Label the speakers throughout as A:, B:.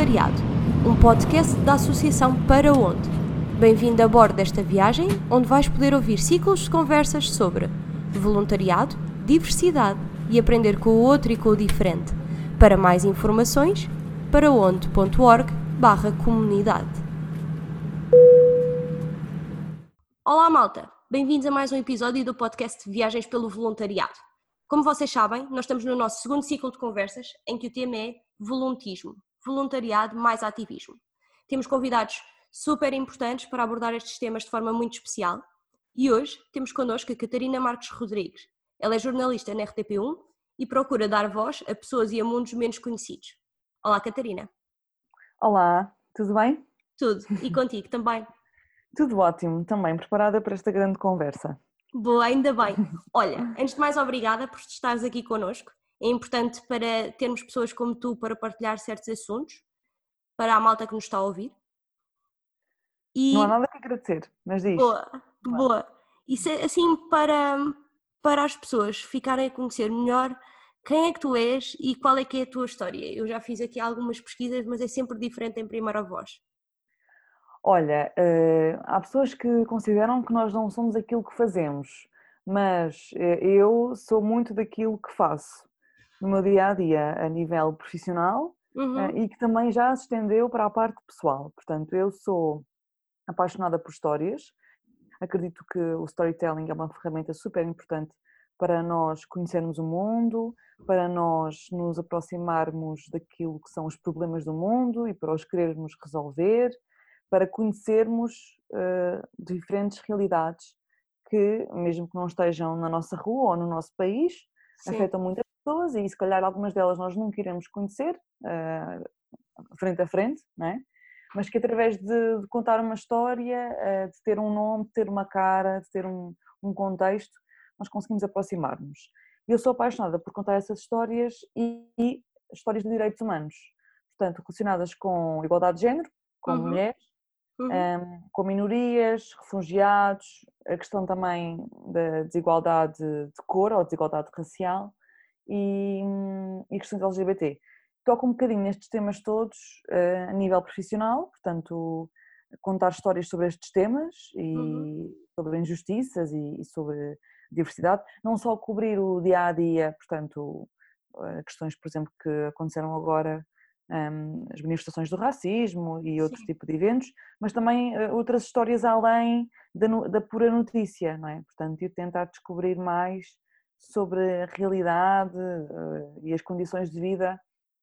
A: Voluntariado, um podcast da Associação Para Onde. Bem-vindo a bordo desta viagem, onde vais poder ouvir ciclos de conversas sobre voluntariado, diversidade e aprender com o outro e com o diferente. Para mais informações, paraonde.org barra comunidade. Olá malta, bem-vindos a mais um episódio do podcast Viagens pelo Voluntariado. Como vocês sabem, nós estamos no nosso segundo ciclo de conversas, em que o tema é voluntismo, voluntariado mais ativismo. Temos convidados super importantes para abordar estes temas de forma muito especial e hoje temos connosco a Catarina Marques Rodrigues. Ela é jornalista na RTP1 e procura dar voz a pessoas e a mundos menos conhecidos. Olá, Catarina.
B: Olá, tudo bem?
A: Tudo. E contigo também?
B: Tudo ótimo, também preparada para esta grande conversa.
A: Boa, ainda bem. Olha, antes de mais, obrigada por estares aqui connosco. É importante para termos pessoas como tu para partilhar certos assuntos, para a malta que nos está a ouvir.
B: E... Não há nada que agradecer, mas diz.
A: Boa, boa. Isso é assim para, para as pessoas ficarem a conhecer melhor quem é que tu és e qual é que é a tua história. Eu já fiz aqui algumas pesquisas, mas é sempre diferente em primeira voz.
B: Olha, uh, há pessoas que consideram que nós não somos aquilo que fazemos, mas uh, eu sou muito daquilo que faço no meu dia a dia a nível profissional uhum. uh, e que também já se estendeu para a parte pessoal. Portanto, eu sou apaixonada por histórias, acredito que o storytelling é uma ferramenta super importante para nós conhecermos o mundo, para nós nos aproximarmos daquilo que são os problemas do mundo e para os querermos resolver para conhecermos uh, diferentes realidades que, mesmo que não estejam na nossa rua ou no nosso país, Sim. afetam muitas pessoas e se calhar algumas delas nós nunca iremos conhecer uh, frente a frente, não é? mas que através de, de contar uma história, uh, de ter um nome, de ter uma cara, de ter um, um contexto, nós conseguimos aproximar-nos. Eu sou apaixonada por contar essas histórias e, e histórias de direitos humanos, portanto, relacionadas com igualdade de género, com uhum. mulheres, uhum. um, com minorias, refugiados, a questão também da desigualdade de cor ou desigualdade racial e, e questões LGBT. Toco um bocadinho nestes temas todos uh, a nível profissional, portanto, contar histórias sobre estes temas e uhum. sobre injustiças e, sobre diversidade, não só cobrir o dia a dia, portanto, questões, por exemplo, que aconteceram agora um, as manifestações do racismo e outro tipo de eventos, mas também uh, outras histórias além da, da, pura notícia, não é? Portanto, ir tentar descobrir mais sobre a realidade uh, e as condições de vida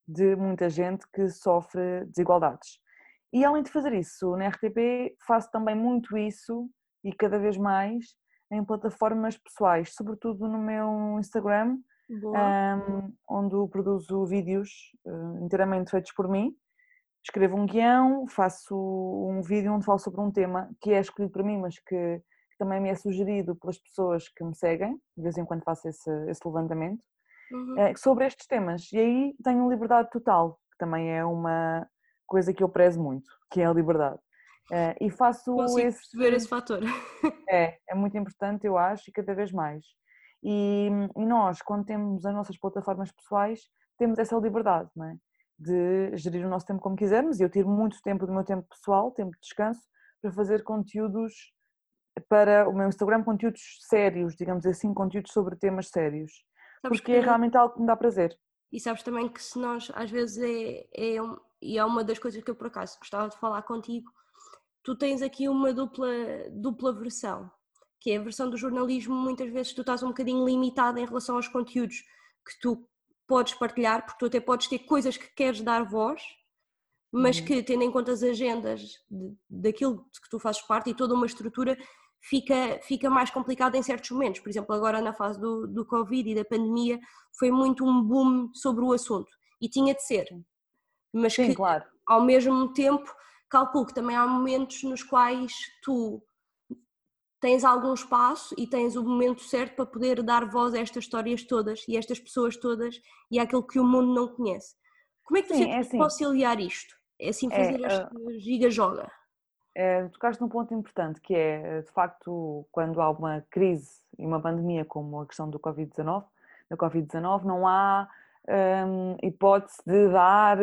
B: de muita gente que sofre desigualdades. E além de fazer isso, na RTP faço também muito isso e cada vez mais em plataformas pessoais, sobretudo no meu Instagram, um, onde produzo vídeos uh, inteiramente feitos por mim. Escrevo um guião, faço um vídeo onde falo sobre um tema que é escolhido por mim, mas que também me é sugerido pelas pessoas que me seguem, de vez em quando faço esse, esse levantamento, uhum. uh, sobre estes temas. E aí tenho liberdade total, que também é uma coisa que eu prezo muito, que é a liberdade. Uh, e faço
A: Consigo esse... perceber esse fator.
B: É, é muito importante, eu acho, e cada vez mais. E, e, nós, quando temos as nossas plataformas pessoais, temos essa liberdade, não é? De gerir o nosso tempo como quisermos. E eu tiro muito tempo do meu tempo pessoal, tempo de descanso, para fazer conteúdos para o meu Instagram, conteúdos sérios, digamos assim, conteúdos sobre temas sérios. Sabes porque é que... é realmente algo que me dá prazer.
A: E sabes também que se nós, às vezes, é, é um, e é uma das coisas que eu por acaso gostava de falar contigo, tu tens aqui uma dupla, dupla versão que é a versão do jornalismo, muitas vezes tu estás um bocadinho limitada em relação aos conteúdos que tu podes partilhar, porque tu até podes ter coisas que queres dar voz, mas uhum. que, tendo em conta as agendas de, daquilo que tu fazes parte e toda uma estrutura, fica, fica mais complicado em certos momentos. Por exemplo, agora na fase do, do Covid e da pandemia, foi muito um boom sobre o assunto e tinha de ser. Mas
B: Sim,
A: que,
B: claro.
A: ao mesmo tempo, calculo que também há momentos nos quais tu tens algum espaço e tens o momento certo para poder dar voz a estas histórias todas e a estas pessoas todas e àquilo que o mundo não conhece. Como é que tu Sim, é assim, conciliar isto? É assim fazer é, este uh, giga-joga?
B: É, tocaste num ponto importante que é, de facto, quando há uma crise e uma pandemia como a questão do Covid-19, da Covid-19, não há hum, hipótese de dar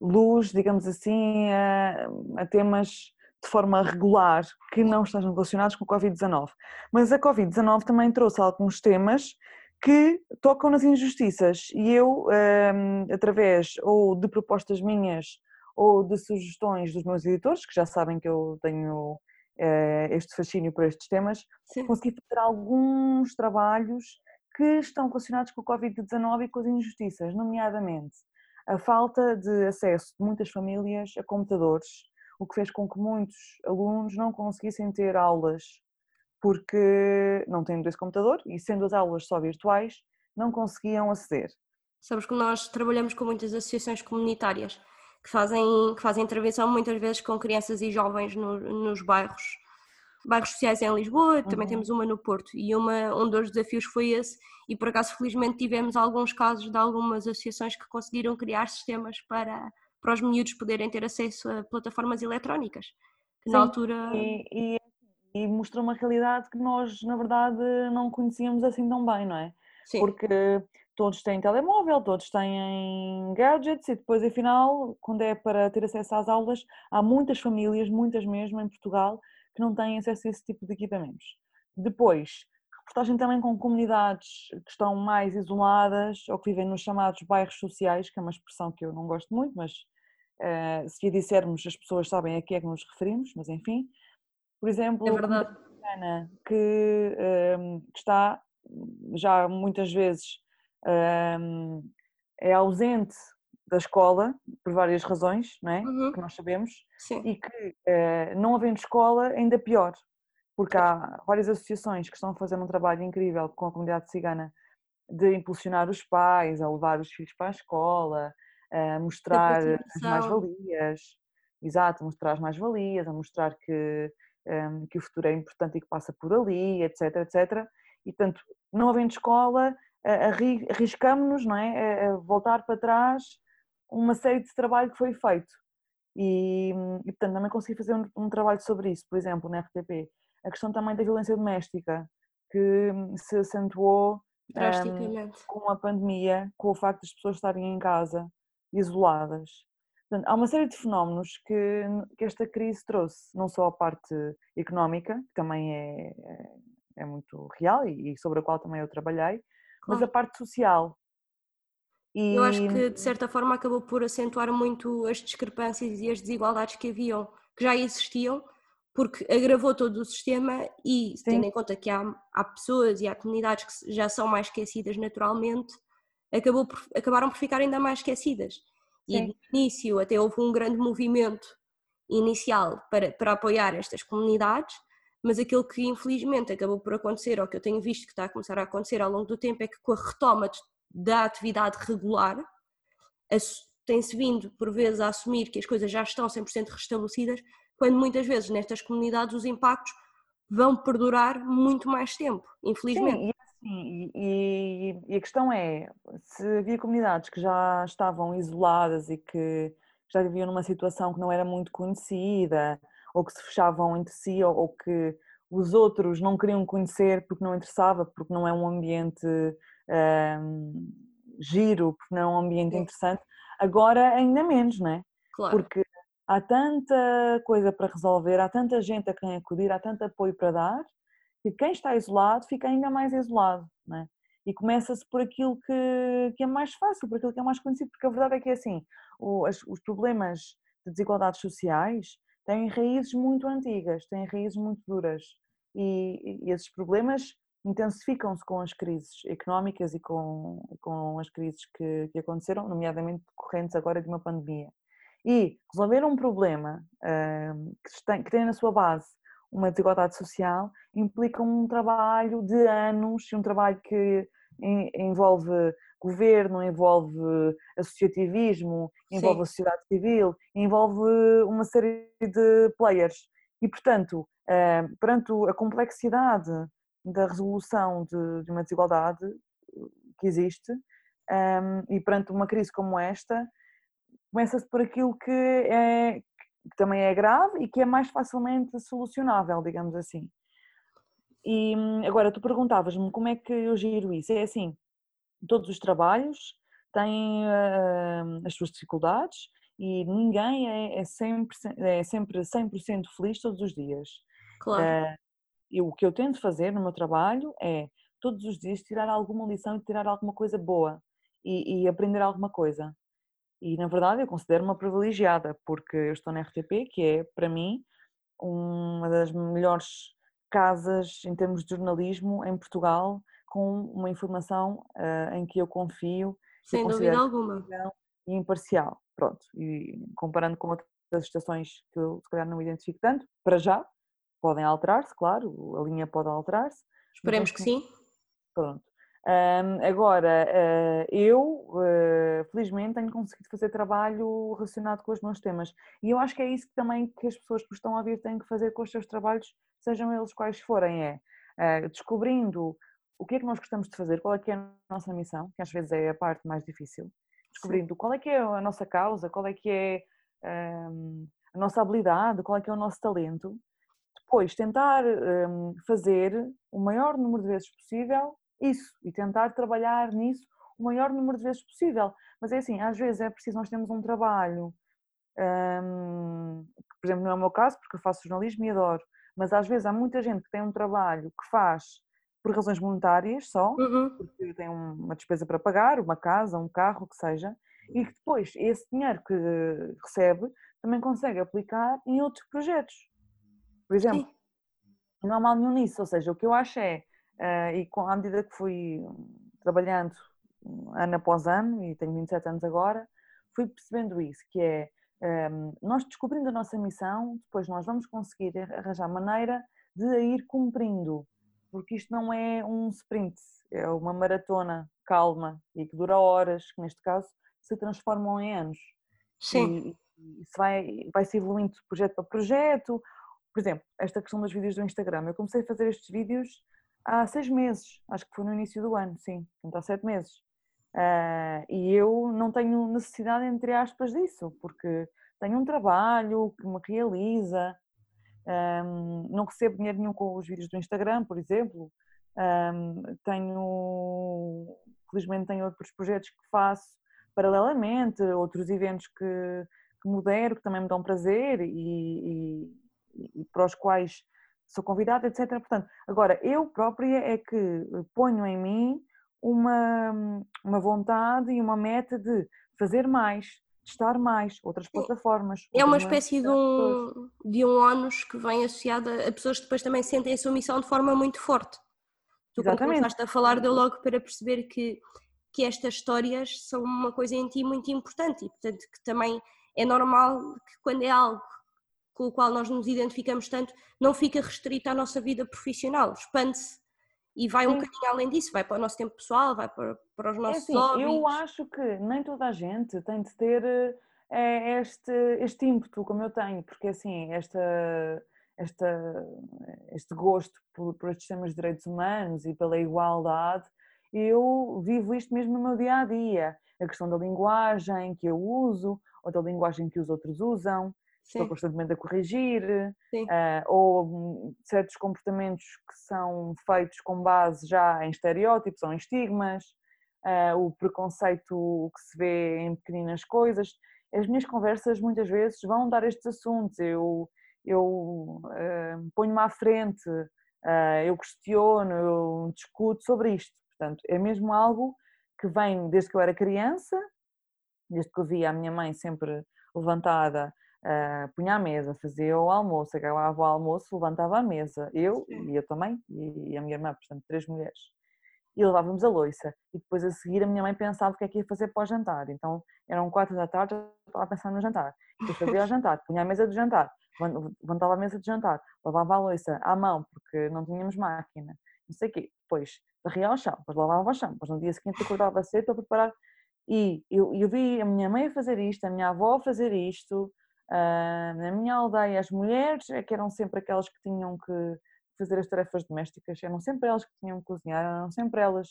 B: luz, digamos assim, a, a temas de forma regular que não estejam relacionados com a Covid-19. Mas a Covid-19 também trouxe alguns temas que tocam nas injustiças e eu, um, através ou de propostas minhas ou de sugestões dos meus editores, que já sabem que eu tenho uh, este fascínio por estes temas, Sim. consegui fazer alguns trabalhos que estão relacionados com a Covid-19 e com as injustiças, nomeadamente a falta de acesso de muitas famílias a computadores, o que fez com que muitos alunos não conseguissem ter aulas porque não têm esse computador e sendo as aulas só virtuais, não conseguiam aceder.
A: Sabes que nós trabalhamos com muitas associações comunitárias que fazem, que fazem intervenção muitas vezes com crianças e jovens no, nos bairros, bairros sociais em Lisboa, também uhum. temos uma no Porto e uma, um dos desafios foi esse e por acaso felizmente tivemos alguns casos de algumas associações que conseguiram criar sistemas para, para os miúdos poderem ter acesso a plataformas eletrónicas.
B: Que Sim, na altura... E, e e mostrou uma realidade que nós, na verdade, não conhecíamos assim tão bem, não é? Sim. Porque todos têm telemóvel, todos têm gadgets e depois, afinal, quando é para ter acesso às aulas, há muitas famílias, muitas mesmo em Portugal, que não têm acesso a esse tipo de equipamentos. Depois, reportagem também com comunidades que estão mais isoladas ou que vivem nos chamados bairros sociais, que é uma expressão que eu não gosto muito, mas uh, se a dissermos as pessoas sabem a que é que nos referimos, mas enfim, por exemplo,
A: é verdade.
B: Que, um, que, está já muitas vezes um, é ausente da escola por várias razões, não é? Uhum. que nós sabemos, Sim. e que uh, não havendo escola ainda pior, porque há várias associações que estão a fazer um trabalho incrível com a comunidade cigana de impulsionar os pais a levar os filhos para a escola, a mostrar as mais-valias, exato, mostrar as mais-valias, a mostrar que um, que o futuro é importante e que passa por ali, etc, etc. E, portanto, não havendo escola, arriscamos-nos não é, a voltar para trás uma série de trabalho que foi feito. E, e portanto, também consegui fazer um, um, trabalho sobre isso, por exemplo, na RTP. A questão também da violência doméstica, que se acentuou um, com a pandemia, com o facto das pessoas estarem em casa, isoladas. Portanto, há uma série de fenómenos que, que, esta crise trouxe, não só a parte económica, que também é, é, é muito real e, e, sobre a qual também eu trabalhei. Mas a parte social.
A: E... Eu acho que, de certa forma, acabou por acentuar muito as discrepâncias e as desigualdades que haviam, que já existiam, porque agravou todo o sistema e, Sim. tendo em conta que há, há pessoas e há comunidades que já são mais esquecidas naturalmente, acabou por, acabaram por ficar ainda mais esquecidas. E no início até houve um grande movimento inicial para, para apoiar estas comunidades, mas aquilo que infelizmente acabou por acontecer, ou que eu tenho visto que está a começar a acontecer ao longo do tempo, é que com a retoma da atividade regular, tem-se vindo por vezes a assumir que as coisas já estão 100% restabelecidas, quando muitas vezes nestas comunidades os impactos vão perdurar muito mais tempo, infelizmente.
B: Sim, Sim, e, e, a questão é, se havia comunidades que já estavam isoladas e que já viviam numa situação que não era muito conhecida, ou que se fechavam entre si, ou, ou que os outros não queriam conhecer porque não interessava, porque não é um ambiente um, giro, porque não é um ambiente interessante, agora ainda menos, não é? Claro. Porque há tanta coisa para resolver, há tanta gente a quem acudir, há tanto apoio para dar, que quem está isolado fica ainda mais isolado, é? E começa-se por aquilo que, que, é mais fácil, por aquilo que é mais conhecido, porque a verdade é que é assim, o, as, os problemas de desigualdades sociais têm raízes muito antigas, têm raízes muito duras e, e esses problemas intensificam-se com as crises económicas e com, com as crises que, que aconteceram, nomeadamente decorrentes agora de uma pandemia. E resolver um problema uh, que, tem, que tem na sua base uma desigualdade social implica um trabalho de anos, um trabalho que envolve governo, envolve associativismo, envolve Sim. a sociedade civil, envolve uma série de players. E, portanto, eh, perante a complexidade da resolução de uma desigualdade que existe eh, e perante uma crise como esta, começa-se por aquilo que é, que também é grave e que é mais facilmente solucionável, digamos assim. E agora tu perguntavas-me como é que eu giro isso. É assim, todos os trabalhos têm uh, as suas dificuldades e ninguém é, é, sempre, é sempre 100% feliz todos os dias.
A: Claro. Uh,
B: e o que eu tento fazer no meu trabalho é todos os dias tirar alguma lição e tirar alguma coisa boa e, e aprender alguma coisa. E na verdade eu considero uma privilegiada porque eu estou na RTP, que é para mim uma das melhores casas em termos de jornalismo em Portugal, com uma informação uh, em que eu confio.
A: Sem dúvida alguma.
B: E imparcial. Pronto. E comparando com outras estações que eu se calhar não identifico tanto, para já, podem alterar-se, claro, a linha pode alterar-se.
A: Esperemos que sim.
B: Pronto. Um, agora, uh, eu, uh, felizmente, tenho conseguido fazer trabalho relacionado com os meus temas. E eu acho que é isso que também que as pessoas que estão a vir têm que fazer com os seus trabalhos, sejam eles quais forem, é uh, descobrindo o que é que nós gostamos de fazer, qual é que é a nossa missão, que às vezes é a parte mais difícil, descobrindo Sim. qual é que é a nossa causa, qual é que é um, a nossa habilidade, qual é que é o nosso talento, depois tentar um, fazer o maior número de vezes possível isso e tentar trabalhar nisso o maior número de vezes possível. Mas é assim, às vezes é preciso nós termos um trabalho, um, que, por exemplo, não é o meu caso, porque eu faço jornalismo e adoro, mas às vezes há muita gente que tem um trabalho que faz por razões monetárias só, uhum. porque tem uma despesa para pagar, uma casa, um carro, o que seja, e que depois esse dinheiro que recebe também consegue aplicar em outros projetos. Por exemplo, Sim. não há mal nenhum nisso, ou seja, o que eu acho é Uh, e com, à medida que fui trabalhando ano após ano, e tenho 27 anos agora, fui percebendo isso, que é um, nós descobrindo a nossa missão, depois nós vamos conseguir arranjar maneira de a ir cumprindo, porque isto não é um sprint, é uma maratona calma e que dura horas, que neste caso se transformam em anos.
A: Sim.
B: E, isso vai, vai se evoluindo de projeto para projeto. Por exemplo, esta questão dos vídeos do Instagram. Eu comecei a fazer estes vídeos há seis meses, acho que foi no início do ano, sim, portanto há sete meses. Uh, e eu não tenho necessidade, entre aspas, disso, porque tenho um trabalho que me realiza, um, não recebo dinheiro nenhum com os vídeos do Instagram, por exemplo, um, tenho, felizmente tenho outros projetos que faço paralelamente, outros eventos que, que modero, que também me dão prazer e, e, e para os quais sou convidada, etc. Portanto, agora, eu própria é que ponho em mim uma, uma vontade e uma meta de fazer mais, de estar mais, outras plataformas.
A: É uma espécie de um, de um ónus que vem associado a, pessoas que depois também sentem a sua missão de forma muito forte. Tu Exatamente. começaste a falar, deu logo para perceber que, que estas histórias são uma coisa em ti muito importante e, portanto, que também é normal que quando é algo com o qual nós nos identificamos tanto, não fica restrito à nossa vida profissional, expande-se e vai Sim. um bocadinho além disso, vai para o nosso tempo pessoal, vai para, para os é nossos é assim,
B: Eu acho que nem toda a gente tem de ter é, este, este ímpeto como eu tenho, porque assim, esta, esta, este gosto por, por estes temas de direitos humanos e pela igualdade, eu vivo isto mesmo no meu dia a dia. A questão da linguagem que eu uso, ou da linguagem que os outros usam, Sim. estou constantemente a corrigir, uh, ou certos comportamentos que são feitos com base já em estereótipos ou em estigmas, uh, o preconceito que se vê em pequeninas coisas. As minhas conversas muitas vezes vão dar estes assuntos, eu, eu uh, ponho-me à frente, eu questiono, eu discuto sobre isto. Portanto, é mesmo algo que vem desde que eu era criança, desde que eu via a minha mãe sempre levantada uh, punha a mesa, fazia o almoço, acabava o almoço, levantava a mesa, eu Sim. e eu também, e, a minha irmã, portanto, três mulheres. E levávamos a louça. E depois a seguir a minha mãe pensava o que é que ia fazer para o jantar. Então eram quatro da tarde, eu estava a pensar no jantar. Depois fazia o jantar, punha a mesa do jantar, levantava a mesa do jantar, lavava a louça à mão, porque não tínhamos máquina, não sei o quê. Depois varria ao chão, depois lavava ao chão, depois no dia seguinte acordava cedo para preparar. E eu, eu vi a minha mãe a fazer isto, a minha avó a fazer isto, Uh, na minha aldeia, as mulheres é que eram sempre aquelas que tinham que fazer as tarefas domésticas, eram sempre elas que tinham que cozinhar, eram sempre elas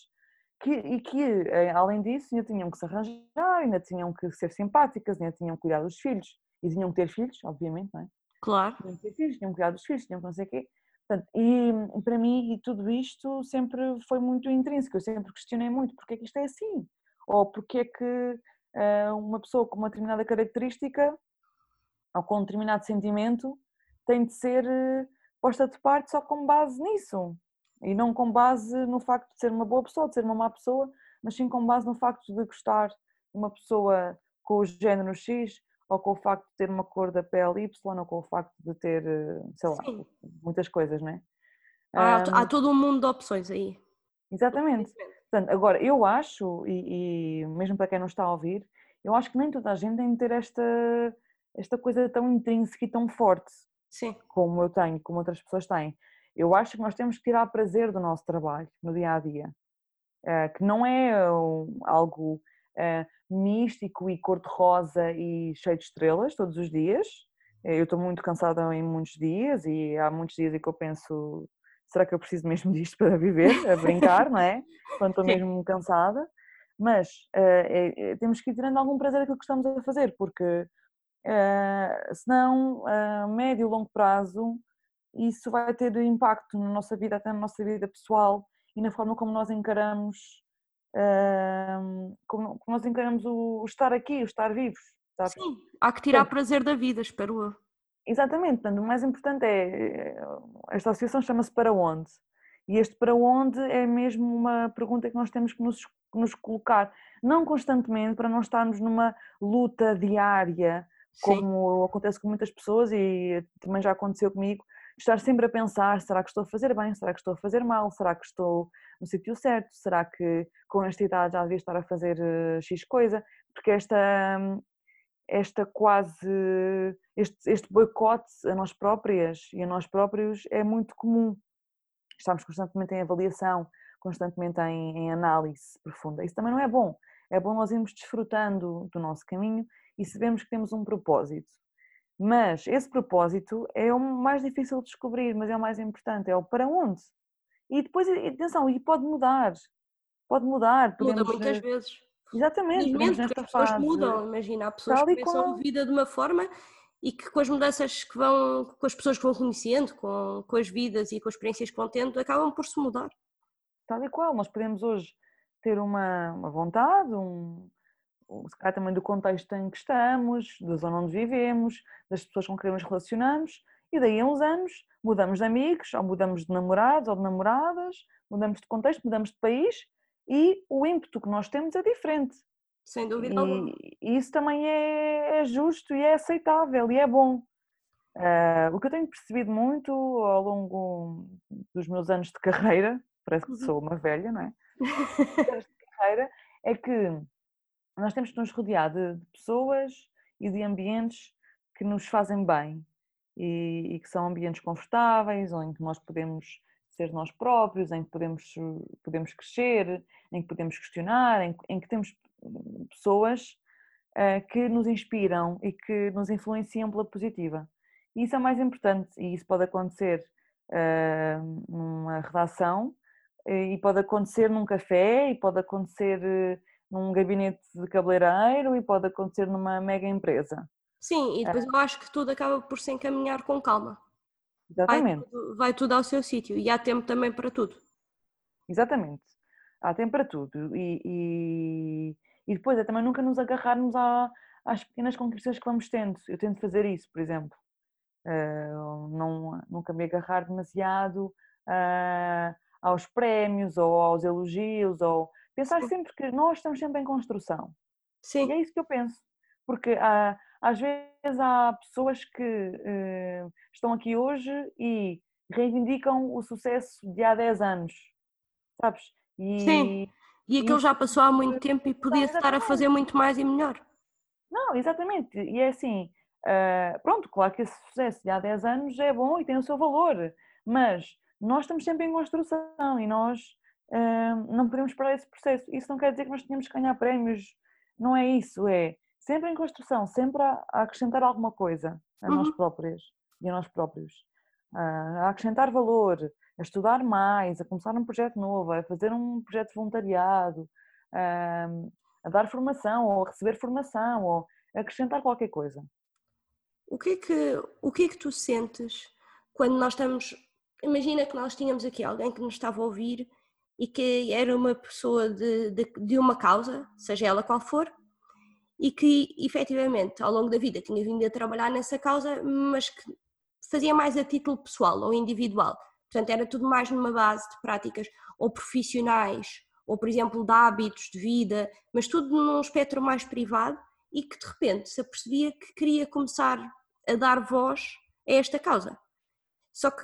B: que, e que, eh, além disso, ainda tinham que se arranjar, ainda tinham que ser simpáticas, ainda tinham que cuidar dos filhos, e tinham que ter filhos, obviamente, não é?
A: Claro.
B: Tinham que ter filhos, tinham que cuidar dos filhos, tinham que não sei o quê. Portanto, e para mim, e tudo isto sempre foi muito intrínseco, eu sempre questionei muito porque é que isto é assim, ou porque é que uma pessoa com uma determinada característica ou com um determinado sentimento tem de ser posta de parte só com base nisso e não com base no facto de ser uma boa pessoa, de ser uma má pessoa, mas sim com base no facto de gostar de uma pessoa com o género X ou com o facto de ter uma cor da pele Y ou com o facto de ter, sei lá, sim. muitas coisas, não é?
A: Há, há todo um mundo de opções aí.
B: Exatamente. Portanto, agora, eu acho, e, e, mesmo para quem não está a ouvir, eu acho que nem toda a gente tem de ter esta, esta coisa tão intrínseca e tão forte
A: Sim.
B: como eu tenho, como outras pessoas têm. Eu acho que nós temos que tirar prazer do nosso trabalho no dia a dia, eh, que não é algo eh, místico e cor-de-rosa e cheio de estrelas todos os dias. Eu estou muito cansada em muitos dias e há muitos dias em que eu penso será que eu preciso mesmo disto para viver, a brincar, não é? Quando estou mesmo cansada. Mas é, é, temos que ir tirando algum prazer daquilo que estamos a fazer, porque uh, senão, a médio e longo prazo, isso vai ter impacto na nossa vida, até na nossa vida pessoal e na forma como nós encaramos, uh, como, como, nós encaramos o, o, estar aqui, o estar vivos. Sabes?
A: Sim, há que tirar prazer da vida, espero eu.
B: Exatamente, portanto, o mais importante é, esta associação chama-se Para Onde? E este para onde é mesmo uma pergunta que nós temos que nos, nos colocar, não constantemente, para não estarmos numa luta diária, como Sim. acontece com muitas pessoas e também já aconteceu comigo, estar sempre a pensar, será que estou a fazer bem, será que estou a fazer mal, será que estou no sítio certo, será que com esta idade já devia estar a fazer eh, X coisa, porque esta, esta quase, este, este boicote a nós próprias e a nós próprios é muito comum. Estamos constantemente em avaliação, constantemente em, em análise profunda. Isso também não é bom. É bom nós irmos desfrutando do nosso caminho e sabemos que temos um propósito. Mas esse propósito é o mais difícil de descobrir, mas é o mais importante, é o para onde. E depois, atenção, e pode mudar. Pode mudar.
A: Podemos, Muda muitas vezes.
B: Exatamente,
A: Felizmente, as pessoas fase, mudam, imagina, há pessoas que começam a vida de uma forma e que com as mudanças que vão, com as pessoas que vão conhecendo, com, com as vidas e com as experiências que vão tendo, acabam por se mudar.
B: Tal e qual, nós podemos hoje ter uma, uma vontade, um, se calhar também do contexto em que estamos, da zona onde vivemos, das pessoas com quem nos relacionamos, e daí a uns anos mudamos de amigos, ou mudamos de namorados ou de namoradas, mudamos de contexto, mudamos de país e o ímpeto que nós temos é diferente.
A: Sem dúvida e, alguma.
B: E isso também é, é, justo e é aceitável e é bom. Uh, o que eu tenho percebido muito ao longo dos meus anos de carreira, parece que uhum. sou uma velha, não é? de carreira, é que nós temos que nos rodear de, de pessoas e de ambientes que nos fazem bem e, e, que são ambientes confortáveis, ou em que nós podemos ser nós próprios, em que podemos, podemos crescer, em que podemos questionar, em, em que temos pessoas uh, que nos inspiram e que nos influenciam pela positiva. E isso é mais importante, e isso pode acontecer uh, numa redação, e pode acontecer num café, e pode acontecer num gabinete de cabeleireiro, e pode acontecer numa mega empresa.
A: Sim, e depois eu acho que tudo acaba por se encaminhar com calma.
B: Exatamente.
A: Vai tudo, vai tudo ao seu sítio e há tempo também para tudo.
B: Exatamente. Há tempo para tudo. E, e, e depois é também nunca nos agarrarmos à, às pequenas conquistas que vamos tendo. Eu tento fazer isso, por exemplo. Uh, não, nunca me agarrar demasiado uh, aos prémios ou aos elogios ou pensar sempre que nós estamos sempre em construção.
A: Sim.
B: E é isso que eu penso. Porque uh, às vezes há pessoas que uh, estão aqui hoje e reivindicam o sucesso de há 10 anos, sabes?
A: E, Sim, e aquilo já passou há muito tempo e podia estar a fazer muito mais e melhor.
B: Não, exatamente, e é assim, uh, pronto, claro que esse sucesso de há 10 anos é bom e tem o seu valor, mas nós estamos sempre em construção e nós não podemos parar esse processo. Isso não quer dizer que nós tenhamos que ganhar prémios, não é isso, é sempre em construção, sempre a, acrescentar alguma coisa a uhum. nós próprios e a nós próprios, a acrescentar valor, a estudar mais, a começar um projeto novo, a fazer um projeto de voluntariado, a, a dar formação ou a receber formação ou a acrescentar qualquer coisa.
A: O que é que, o que, é que tu sentes quando nós estamos. Imagina que nós tínhamos aqui alguém que nos estava a ouvir e que era uma pessoa de, de, de uma causa, seja ela qual for, e que efetivamente ao longo da vida tinha vindo a trabalhar nessa causa, mas que fazia mais a título pessoal ou individual. Portanto, era tudo mais numa base de práticas ou profissionais, ou por exemplo de hábitos de vida, mas tudo num espectro mais privado e que de repente se apercebia que queria começar a dar voz a esta causa. Só que,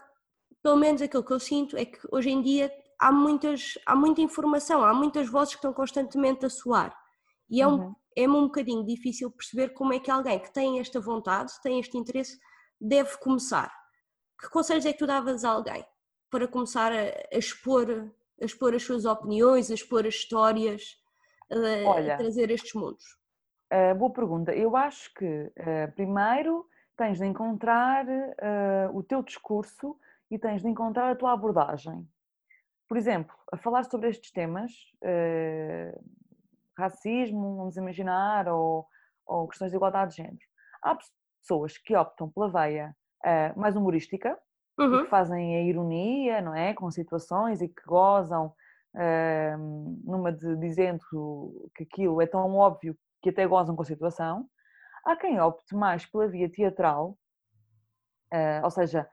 A: pelo menos aquilo que eu sinto é que hoje em dia há, muitas, há muita informação, há muitas vozes que estão constantemente a soar. E é, um, uhum. é um bocadinho difícil perceber como é que alguém que tem esta vontade, tem este interesse, deve começar. Que conselhos é que tu davas a alguém para começar a, a expor, a expor as suas opiniões, a expor as histórias, a, Olha, a trazer estes mundos?
B: Uh, boa pergunta. Eu acho que, uh, primeiro, tens de encontrar uh, o teu discurso e tens de encontrar a tua abordagem. Por exemplo, a falar sobre estes temas, racismo, vamos imaginar, ou, ou, questões de igualdade de género. Há pessoas que optam pela veia mais humorística, uhum. que fazem a ironia, não é? Com situações e que gozam numa de dizendo que aquilo é tão óbvio que até gozam com a situação. Há quem opte mais pela via teatral, uh, ou seja,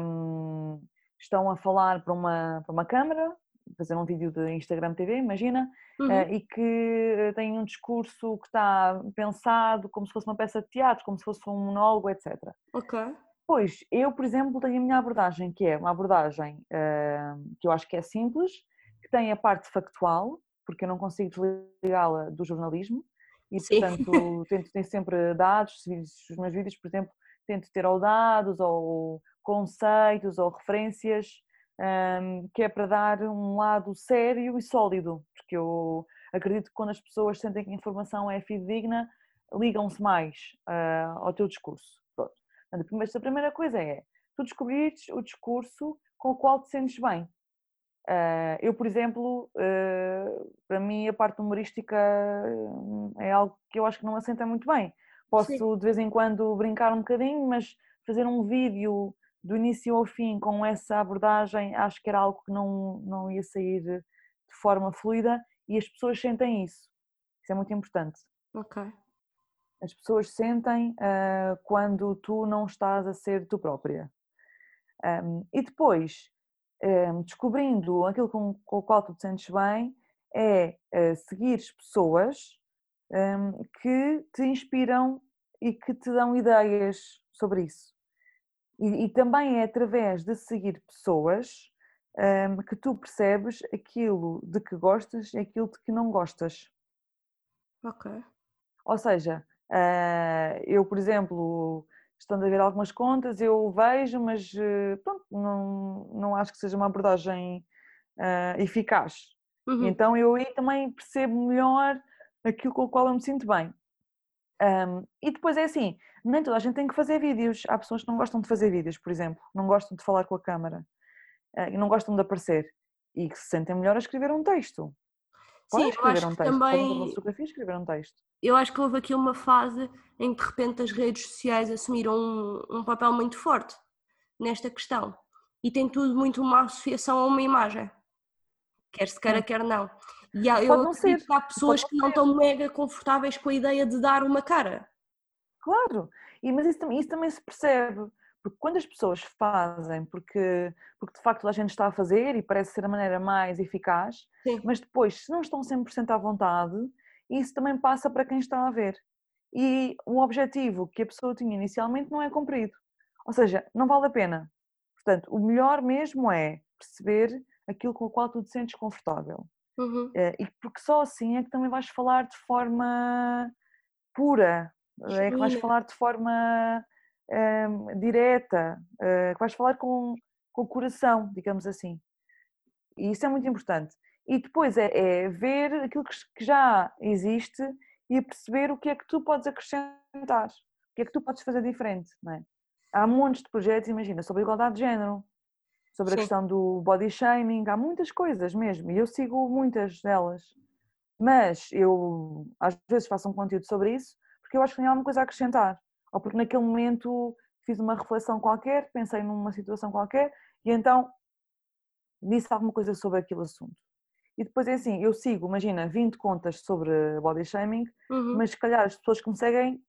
B: um, estão a falar para uma, para uma câmara, fazer um vídeo de Instagram TV, imagina, uhum. uh, e que têm um discurso que está pensado como se fosse uma peça de teatro, como se fosse um monólogo, etc.
A: Ok.
B: Pois, eu, por exemplo, tenho a minha abordagem, que é uma abordagem uh, que eu acho que é simples, que tem a parte factual, porque eu não consigo desligá-la do jornalismo, e Sim. portanto tento ter sempre dados, os meus vídeos, por exemplo, tento ter ou dados ou conceitos ou referências um, que é para dar um lado sério e sólido, porque eu acredito que quando as pessoas sentem que a informação é fidedigna, ligam-se mais uh, ao teu discurso. Pronto. a primeira coisa é tu descobrires o discurso com o qual te sentes bem. Uh, eu, por exemplo, uh, para mim a parte humorística hum, é algo que eu acho que não assenta muito bem. Posso Sim. de vez em quando brincar um bocadinho, mas fazer um vídeo do início ao fim com essa abordagem acho que era algo que não, não ia sair de forma fluida e as pessoas sentem isso. Isso é muito importante.
A: Ok.
B: As pessoas sentem uh, quando tu não estás a ser tu própria. Um, e depois, Ehm, descobrindo aquilo com, com o qual tu te sentes bem, é uh, seguir pessoas um, que te inspiram e que te dão ideias sobre isso. E, e também é através de seguir pessoas um, que tu percebes aquilo de que gostas e aquilo de que não gostas.
A: Ok.
B: Ou seja, uh, eu, por exemplo, estando a ver algumas contas, eu vejo, mas pronto, não, não acho que seja uma abordagem uh, eficaz. Uhum. Então eu aí também percebo melhor aquilo com o qual eu me sinto bem. Um, e depois é assim, nem toda a gente tem que fazer vídeos. Há pessoas que não gostam de fazer vídeos, por exemplo, não gostam de falar com a câmara uh, e não gostam de aparecer e que se sentem melhor a escrever um texto.
A: Podem Sim, escrever um texto, também...
B: escrever um texto
A: eu acho que houve aqui uma fase em que de repente as redes sociais assumiram um, um papel muito forte nesta questão e tem tudo muito uma associação a uma imagem, quer se queira, quer não. E há, eu acredito que há pessoas que não estão mega confortáveis com a ideia de dar uma cara.
B: Claro, e, mas isso, isso também se percebe, porque quando as pessoas fazem, porque, porque de facto a gente está a fazer e parece ser a maneira mais eficaz, Sim. mas depois, se não estão 100% à vontade, isso também passa para quem está a ver. E o objetivo que a pessoa tinha inicialmente não é cumprido. Ou seja, não vale a pena. Portanto, o melhor mesmo é perceber aquilo com o qual tu te sentes confortável. Uhum. Eh, e porque só assim é que também vais falar de forma pura, é que vais falar de forma um, direta, uh, que vais falar com, com o coração, digamos assim. E isso é muito importante e depois é, é ver aquilo que, que já existe e perceber o que é que tu podes acrescentar, o que é que tu podes fazer diferente, é? Há montes de projetos, imagina, sobre a igualdade de género, sobre Sim. a questão do body shaming, há muitas coisas mesmo, e eu sigo muitas delas. Mas eu às vezes faço um conteúdo sobre isso porque eu acho que tem alguma coisa a acrescentar, ou porque naquele momento fiz uma reflexão qualquer, pensei numa situação qualquer e então disse alguma coisa sobre aquele assunto. E depois é assim, eu sigo, imagina, 20 contas sobre body shaming,
A: Uhum.
B: mas se calhar as pessoas que me seguem,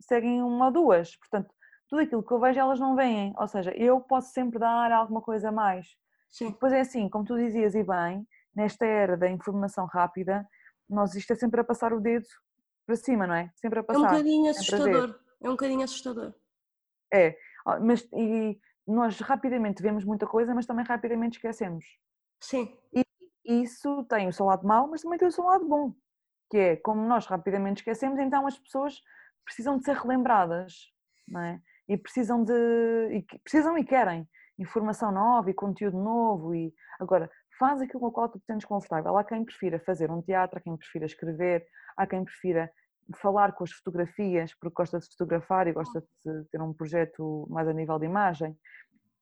B: seguem uma ou duas. Portanto, tudo aquilo que eu vejo elas não veem. Ou seja, eu posso sempre dar alguma coisa a mais.
A: Sim.
B: Depois é assim, como tu dizias e bem, nesta era da informação rápida, nós isto é sempre a passar o dedo para cima, não é? Sempre a
A: É um
B: passar.
A: bocadinho assustador. É um bocadinho assustador.
B: É, mas e nós rapidamente vemos muita coisa, mas também rapidamente esquecemos.
A: Sim.
B: Isso tem o seu lado mau, mas também tem o seu lado bom, que é como nós rapidamente esquecemos, então as pessoas precisam de ser relembradas, não é? E precisam de e precisam e querem informação nova e conteúdo novo e agora faz aquilo com o qual tu te sentes confortável. Há quem prefira fazer um teatro, há quem prefira escrever, há quem prefira falar com as fotografias porque gosta de fotografar e gosta de ter um projeto mais a nível de imagem.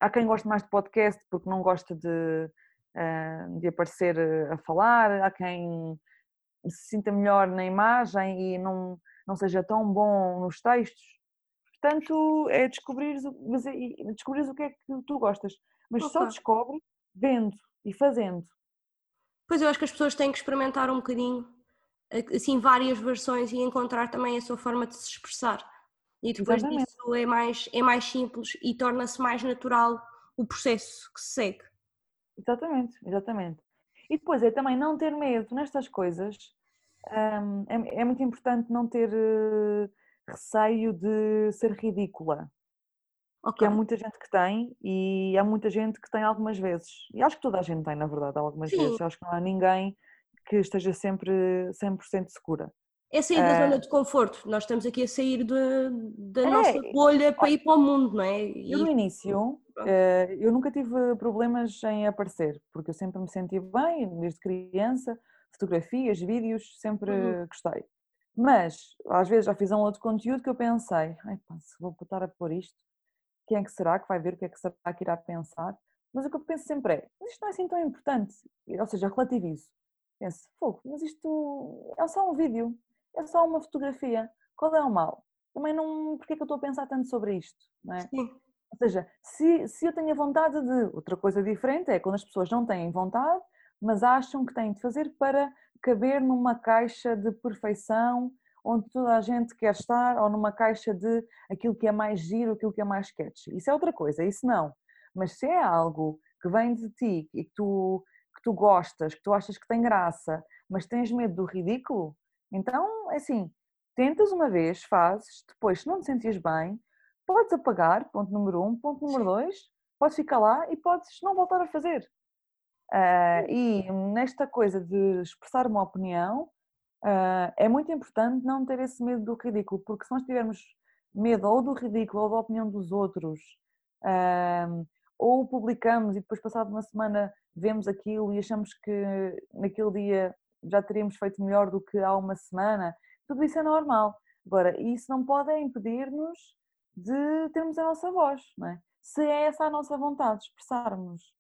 B: Há quem goste mais de podcast porque não gosta de, ah, de aparecer a falar, há quem se sinta melhor na imagem e não, não seja tão bom nos textos. Portanto, é mas é- descobrires o que é que tu gostas. Mas só
A: Ok.
B: descobre vendo e fazendo.
A: Pois eu acho que as pessoas têm que experimentar um bocadinho, assim, várias versões e encontrar também a sua forma de se expressar. E depois
B: Exatamente.
A: disso é mais, é mais simples e torna-se mais natural o processo que se segue.
B: Exatamente, exatamente. E depois é também não ter medo nestas coisas. é, é muito importante não ter eh, receio de ser ridícula. Que
A: Ok.
B: há muita gente que tem e há muita gente que tem algumas vezes. E acho que toda a gente tem, na verdade, algumas
A: Sim.
B: vezes. Acho que não há ninguém que esteja sempre 100% segura.
A: É sair da
B: Ah.
A: zona de conforto. Nós estamos aqui a sair da, da
B: É,
A: nossa bolha para ir para o mundo, não é? E-
B: Eu no início,
A: Pronto.
B: eh, eu nunca tive problemas em aparecer, porque eu sempre me senti bem, desde criança, fotografias, vídeos, sempre
A: Uhum.
B: gostei. Mas, às vezes já fiz um outro conteúdo que eu pensei, ai pá, se vou estar a pôr isto, quem é que será que vai ver, o que é que será que irá pensar? Mas o que eu penso sempre é, mas isto não é assim tão importante, ou seja, relativizo. Penso, fogo, mas isto é só um vídeo, é só uma fotografia, qual é o mal? Também não, porque é que eu estou a pensar tanto sobre isto, não é?
A: Sim.
B: Ou seja, se, se eu tenho a vontade de. Outra coisa diferente é quando as pessoas não têm vontade, mas acham que têm de fazer para caber numa caixa de perfeição onde toda a gente quer estar, ou numa caixa de aquilo que é mais giro, aquilo que é mais sketch. Isso é outra coisa, isso não. Mas se é algo que vem de ti e que tu, que tu gostas, que tu achas que tem graça, mas tens medo do ridículo, então, é assim, tentas uma vez, fazes, depois, se não te sentires bem, podes apagar, ponto número um. Ponto número dois, podes ficar lá e podes não voltar a fazer. Ah, e nesta coisa de expressar uma opinião, ah, é muito importante não ter esse medo do ridículo, porque se nós tivermos medo ou do ridículo ou da opinião dos outros, ah, ou publicamos e depois, passado uma semana, vemos aquilo e achamos que naquele dia já teríamos feito melhor do que há uma semana, tudo isso é normal. Agora, isso não pode é impedir-nos de termos a nossa voz, não é? Se é essa a nossa vontade de expressarmos.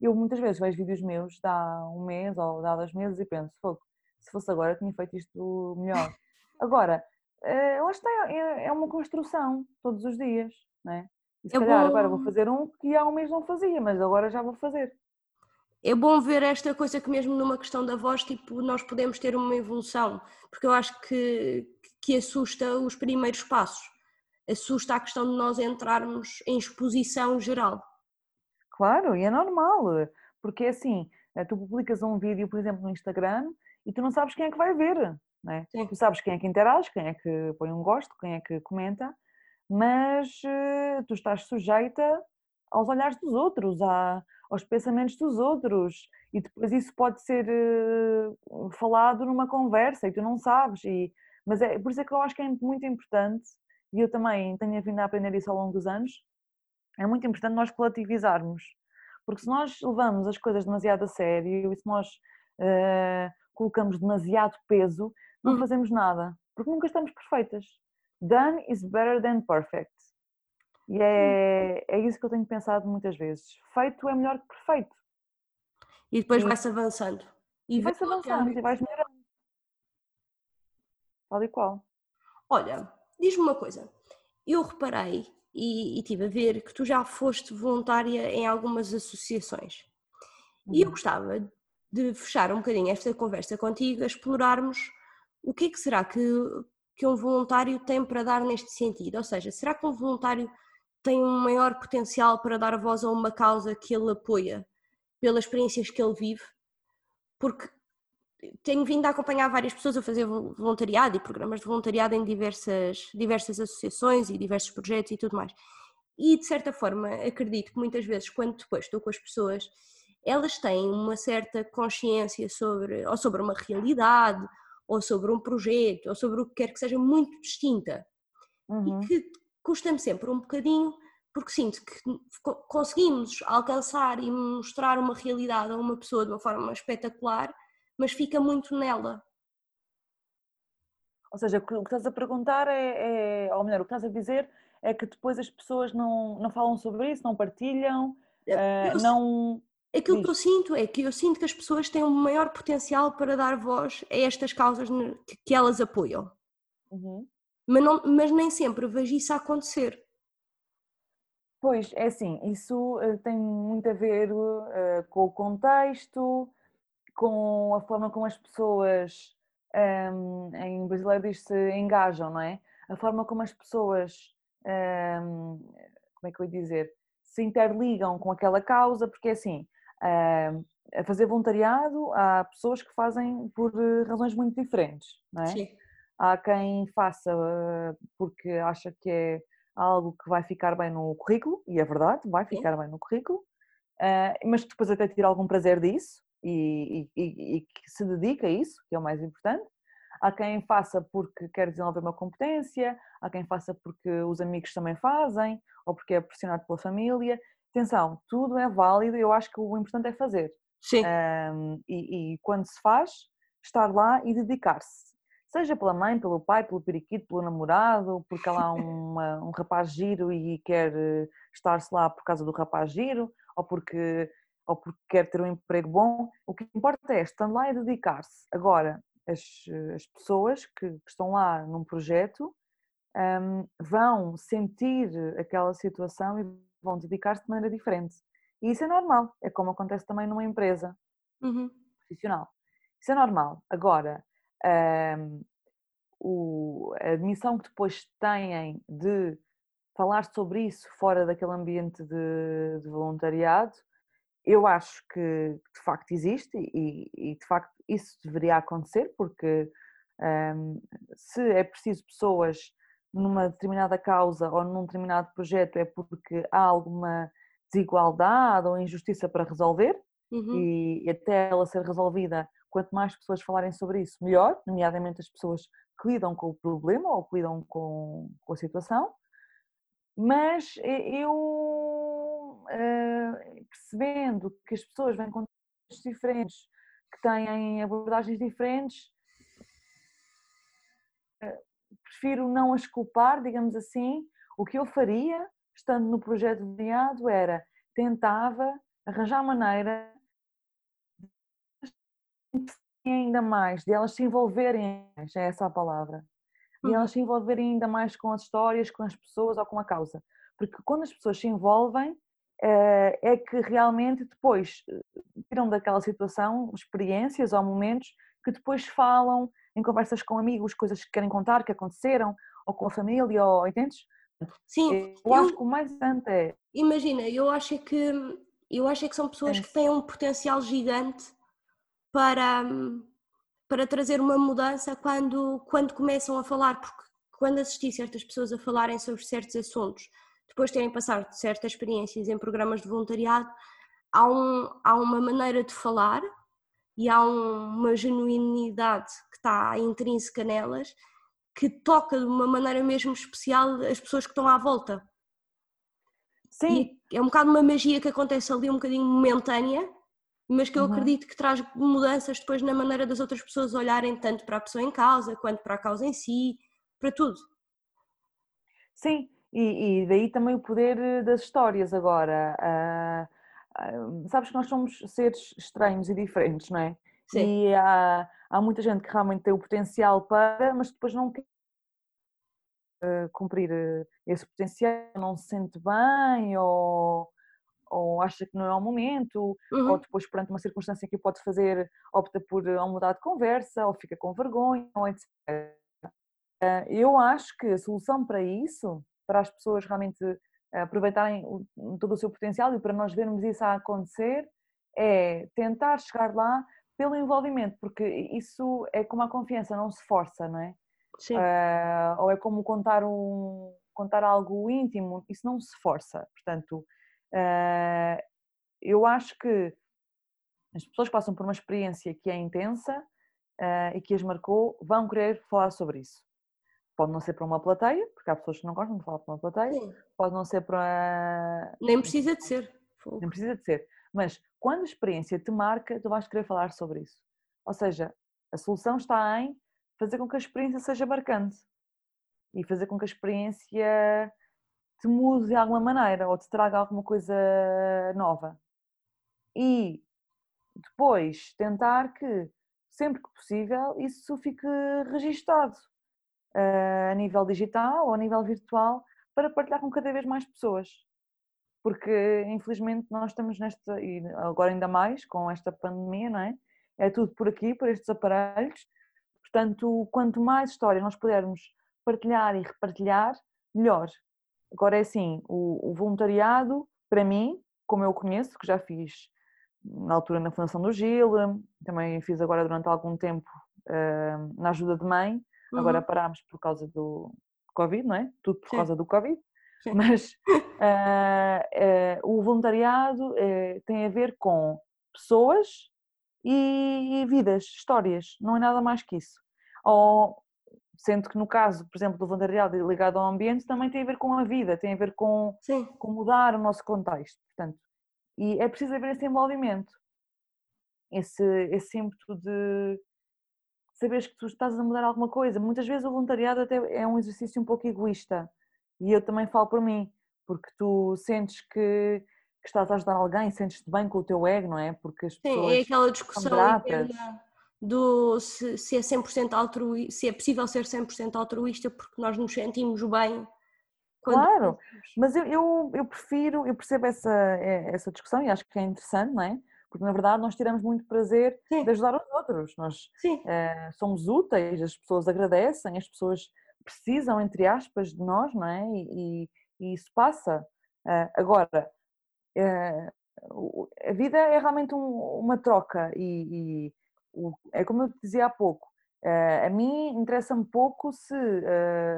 B: Eu muitas vezes vejo vídeos meus de há um mês ou de há dois meses e penso, fogo, se fosse agora eu tinha feito isto melhor. Agora, eh, lá está, é é uma construção todos os dias, não é? E se
A: É
B: calhar agora vou
A: bom-
B: fazer um que há um mês não fazia, mas agora já vou fazer.
A: É bom ver esta coisa que mesmo numa questão da voz, tipo, nós podemos ter uma evolução, porque eu acho que, que assusta os primeiros passos, assusta a questão de nós entrarmos em exposição geral.
B: Claro, e é normal, porque é assim, tu publicas um vídeo, por exemplo, no Instagram e tu não sabes quem é que vai ver, não é? Tu sabes quem é que interage, quem é que põe um gosto, quem é que comenta, mas eh, tu estás sujeita aos olhares dos outros, aos pensamentos dos outros, e depois isso pode ser eh, falado numa conversa e tu não sabes, e, mas é por isso é que eu acho que é muito importante, e eu também tenho vindo a aprender isso ao longo dos anos, é muito importante nós relativizarmos, porque se nós levamos as coisas demasiado a sério e se nós eh, colocamos demasiado peso, não
A: Uhum.
B: fazemos nada, porque nunca estamos perfeitas. Done is better than perfect. E é, é isso que eu tenho pensado muitas vezes. Feito é melhor que perfeito.
A: E depois vai-se avançando.
B: E vai-se avançando e vais melhorando. Tal e qual.
A: Olha, diz-me uma coisa. Eu reparei e, e tive a ver que tu já foste voluntária em algumas associações. E eu
B: Uhum.
A: gostava de fechar um bocadinho esta conversa contigo, a explorarmos o que é que será que, que um voluntário tem para dar neste sentido? Ou seja, será que um voluntário tem um maior potencial para dar voz a uma causa que ele apoia, pelas experiências que ele vive? Porque tenho vindo a acompanhar várias pessoas a fazer voluntariado e programas de voluntariado em diversas, diversas associações e diversos projetos e tudo mais. E de certa forma, acredito que muitas vezes, quando depois estou com as pessoas, elas têm uma certa consciência sobre, ou sobre uma realidade, ou sobre um projeto, ou sobre o que quer que seja muito distinta. Uhum. E que custa-me sempre um bocadinho, porque sinto que conseguimos alcançar e mostrar uma realidade a uma pessoa de uma forma espetacular, mas fica muito nela.
B: Ou seja, o que estás a perguntar é, é ou melhor, o que estás a dizer é que depois as pessoas não, não falam sobre isso, não partilham, uh, não.
A: Aquilo Diz. que eu sinto é que eu sinto que as pessoas têm um maior potencial para dar voz a estas causas que, que elas apoiam. Uhum. Mas, não, mas nem sempre vejo isso acontecer.
B: Pois, é assim, isso uh, tem muito a ver uh, com o contexto, com a forma como as pessoas, um, em brasileiro diz-se engajam, não é? A forma como as pessoas, um, como é que eu ia dizer, se interligam com aquela causa, porque é assim, um, a fazer voluntariado há pessoas que fazem por eh, razões muito diferentes, não é? Sim. Há quem faça eh, porque acha que é algo que vai ficar bem no currículo, e é verdade, vai ficar Sim. bem no currículo, uh, mas depois até tira algum prazer disso, e, e, e, que se dedica a isso, que é o mais importante. Há quem faça porque quer desenvolver uma competência, há quem faça porque os amigos também fazem, ou porque é pressionado pela família. Atenção, tudo é válido, eu acho que o importante é fazer. Sim. Um, e, e quando se faz, estar lá e dedicar-se. Seja pela mãe, pelo pai, pelo periquito, pelo namorado, porque há lá uma, um rapaz giro e quer eh, estar-se lá por causa do rapaz giro, ou porque ou porque quer ter um emprego bom, o que importa é estando lá e dedicar-se. Agora, as, as pessoas que, que, estão lá num projeto um, vão sentir aquela situação e vão dedicar-se de maneira diferente. E isso é normal, é como acontece também numa empresa uhum. profissional. Isso é normal. Agora, um, o, a admissão que depois têm de falar sobre isso fora daquele ambiente de, de voluntariado eu acho que de facto existe e, e de facto isso deveria acontecer, porque um, se é preciso pessoas numa determinada causa ou num determinado projeto é porque há alguma desigualdade ou injustiça para resolver uhum. e, até ela ser resolvida, quanto mais pessoas falarem sobre isso, melhor, nomeadamente as pessoas que lidam com o problema ou que lidam com, com a situação. Mas eu uh, percebendo que as pessoas vêm com contextos diferentes, que têm abordagens diferentes, uh, prefiro não as culpar, digamos assim. O que eu faria, estando no projeto de diado, era tentava arranjar maneira ainda mais, de elas se envolverem, é essa a palavra, de uhum. elas se envolverem ainda mais com as histórias, com as pessoas ou com a causa. Porque quando as pessoas se envolvem, eh, é que realmente depois eh, tiram daquela situação experiências ou momentos que depois falam em conversas com amigos, coisas que querem contar, que aconteceram, ou com a família, ou entendes?
A: Sim,
B: eu, eu acho que o mais importante é.
A: Imagina, eu acho que eu acho que são pessoas é. que têm um potencial gigante para, para trazer uma mudança quando, quando começam a falar, porque quando assisti certas pessoas a falarem sobre certos assuntos depois de terem passado certas experiências em programas de voluntariado, há, um, há uma maneira de falar e há um, uma genuinidade que está intrínseca nelas que toca de uma maneira mesmo especial as pessoas que estão à volta. Sim. E é um bocado uma magia que acontece ali um bocadinho momentânea, mas que eu uhum. acredito que traz mudanças depois na maneira das outras pessoas olharem tanto para a pessoa em causa quanto para a causa em si, para tudo.
B: Sim, e, e, daí também o poder eh, das histórias agora. Uh, uh, sabes que nós somos seres estranhos e diferentes, não é? Sim. E há, há muita gente que realmente tem o potencial para, mas depois não quer uh, cumprir esse potencial, não se sente bem ou, ou acha que não é o momento,
A: Uhum.
B: ou depois perante uma circunstância que pode fazer, opta por eh, mudar de conversa, ou fica com vergonha, ou etc. Eh, Eu acho que a solução para isso, para as pessoas realmente eh, aproveitarem o- todo o seu potencial e para nós vermos isso a acontecer, é tentar chegar lá pelo envolvimento, porque isso é como a confiança, não se força, não é?
A: Sim.
B: Ah, ou é como contar, um, contar algo íntimo, isso não se força. Portanto, ah, eu acho que as pessoas que passam por uma experiência que é intensa ah, e que as marcou vão querer falar sobre isso. Pode não ser para uma plateia, porque há pessoas que não gostam de falar para uma plateia,
A: Sim.
B: pode não ser para.
A: Nem precisa de ser.
B: Nem precisa de ser. Mas quando a experiência te marca, tu vais querer falar sobre isso. Ou seja, a solução está em fazer com que a experiência seja marcante e fazer com que a experiência te mude de alguma maneira ou te traga alguma coisa nova. E depois tentar que, sempre que possível, isso fique registado a nível digital ou a nível virtual para partilhar com cada vez mais pessoas. Porque, infelizmente, nós estamos nesta, e agora ainda mais com esta pandemia, não é? É tudo por aqui, por estes aparelhos. Portanto, quanto mais histórias nós pudermos partilhar e repartilhar, melhor. Agora é assim, o, o voluntariado, para mim, como eu conheço, que já fiz na altura na Fundação do Gil, também fiz agora durante algum tempo eh, na ajuda de mãe, agora
A: Uhum.
B: parámos por causa do Covid, não é? Tudo por
A: Sim.
B: causa do Covid,
A: Sim.
B: mas ah, eh, o voluntariado eh, tem a ver com pessoas e, e vidas, histórias, não é nada mais que isso. Ou, sendo que no caso, por exemplo, do voluntariado ligado ao ambiente, também tem a ver com a vida, tem a ver com,
A: Sim.
B: com mudar o nosso contexto, portanto, e é preciso haver esse envolvimento, esse, esse ímpeto de saberes que tu estás a mudar alguma coisa. Muitas vezes o voluntariado até é um exercício um pouco egoísta, e eu também falo por mim, porque tu sentes que, que estás a ajudar alguém, sentes-te bem com o teu ego, não é? Porque as
A: Sim,
B: pessoas
A: é aquela discussão do se, se é 100% altruísta, se é possível ser 100% altruísta porque nós nos sentimos bem
B: Claro, mas eu, eu, eu prefiro, eu percebo essa, eh, essa discussão e acho que é interessante, não é? Porque na verdade nós tiramos muito prazer
A: Sim.
B: de ajudar os outros, nós eh, somos úteis, as pessoas agradecem, as pessoas precisam, entre aspas, de nós, não é? E, e- isso passa. Eh, agora, o- a vida é realmente um- uma troca e, e o- é como eu te dizia há pouco, eh, a mim interessa-me pouco se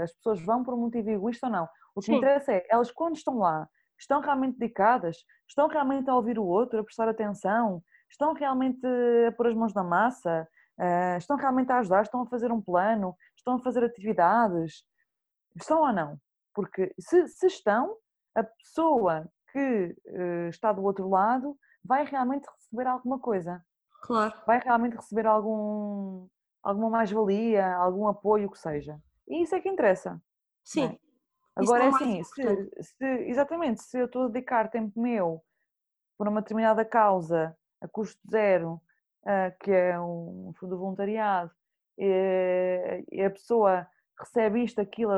B: as pessoas vão por um motivo egoísta ou não. O que me
A: Sim.
B: interessa é, elas quando estão lá, estão realmente dedicadas, estão realmente a ouvir o outro, a prestar atenção, estão realmente a pôr as mãos na massa, eh, estão realmente a ajudar, estão a fazer um plano, estão a fazer atividades, estão ou não? Porque se, se estão, a pessoa que eh, está do outro lado vai realmente receber alguma coisa,
A: claro.
B: vai realmente receber algum, alguma mais-valia, algum apoio, o que seja. E isso é que interessa.
A: Sim.
B: Agora
A: é o
B: assim, se, se- exatamente, se eu estou a dedicar tempo meu por uma determinada causa a custo zero, ah, que é um fundo de voluntariado, e, e a pessoa recebe isto, aquilo,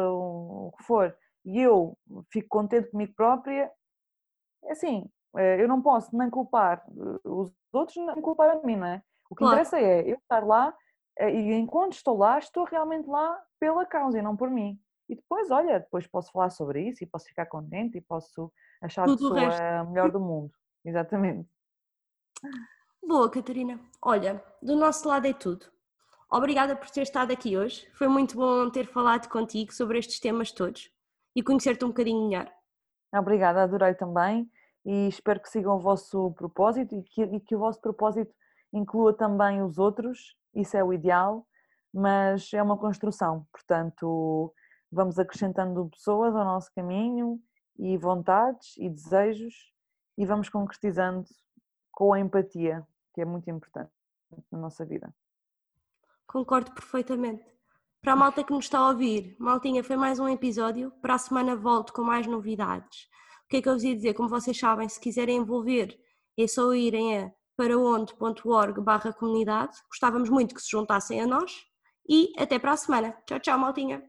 B: o que for, e eu fico contente comigo própria, é assim, eh, eu não posso nem culpar eh, os outros, nem culpar a mim, não é? O que
A: Claro.
B: interessa é eu estar lá eh, e enquanto estou lá, estou realmente lá pela causa e não por mim. E depois, olha, depois posso falar sobre isso e posso ficar contente e posso achar
A: Tudo
B: a melhor do mundo. Exatamente.
A: Boa, Catarina. Olha, do nosso lado é tudo. Obrigada por ter estado aqui hoje. Foi muito bom ter falado contigo sobre estes temas todos e conhecer-te um bocadinho melhor.
B: Obrigada, adorei também e espero que sigam o vosso propósito e que, e que o vosso propósito inclua também os outros, isso é o ideal, mas é uma construção, portanto vamos acrescentando pessoas ao nosso caminho e vontades e desejos e vamos concretizando com a empatia, que é muito importante na nossa vida.
A: Concordo perfeitamente. Para a malta que nos está a ouvir, maltinha, foi mais um episódio. Para a semana volto com mais novidades. O que é que eu vos ia dizer? Como vocês sabem, se quiserem envolver, é só irem a paraonde.org barra comunidade. Gostávamos muito que se juntassem a nós. E até para a semana. Tchau, tchau, maltinha.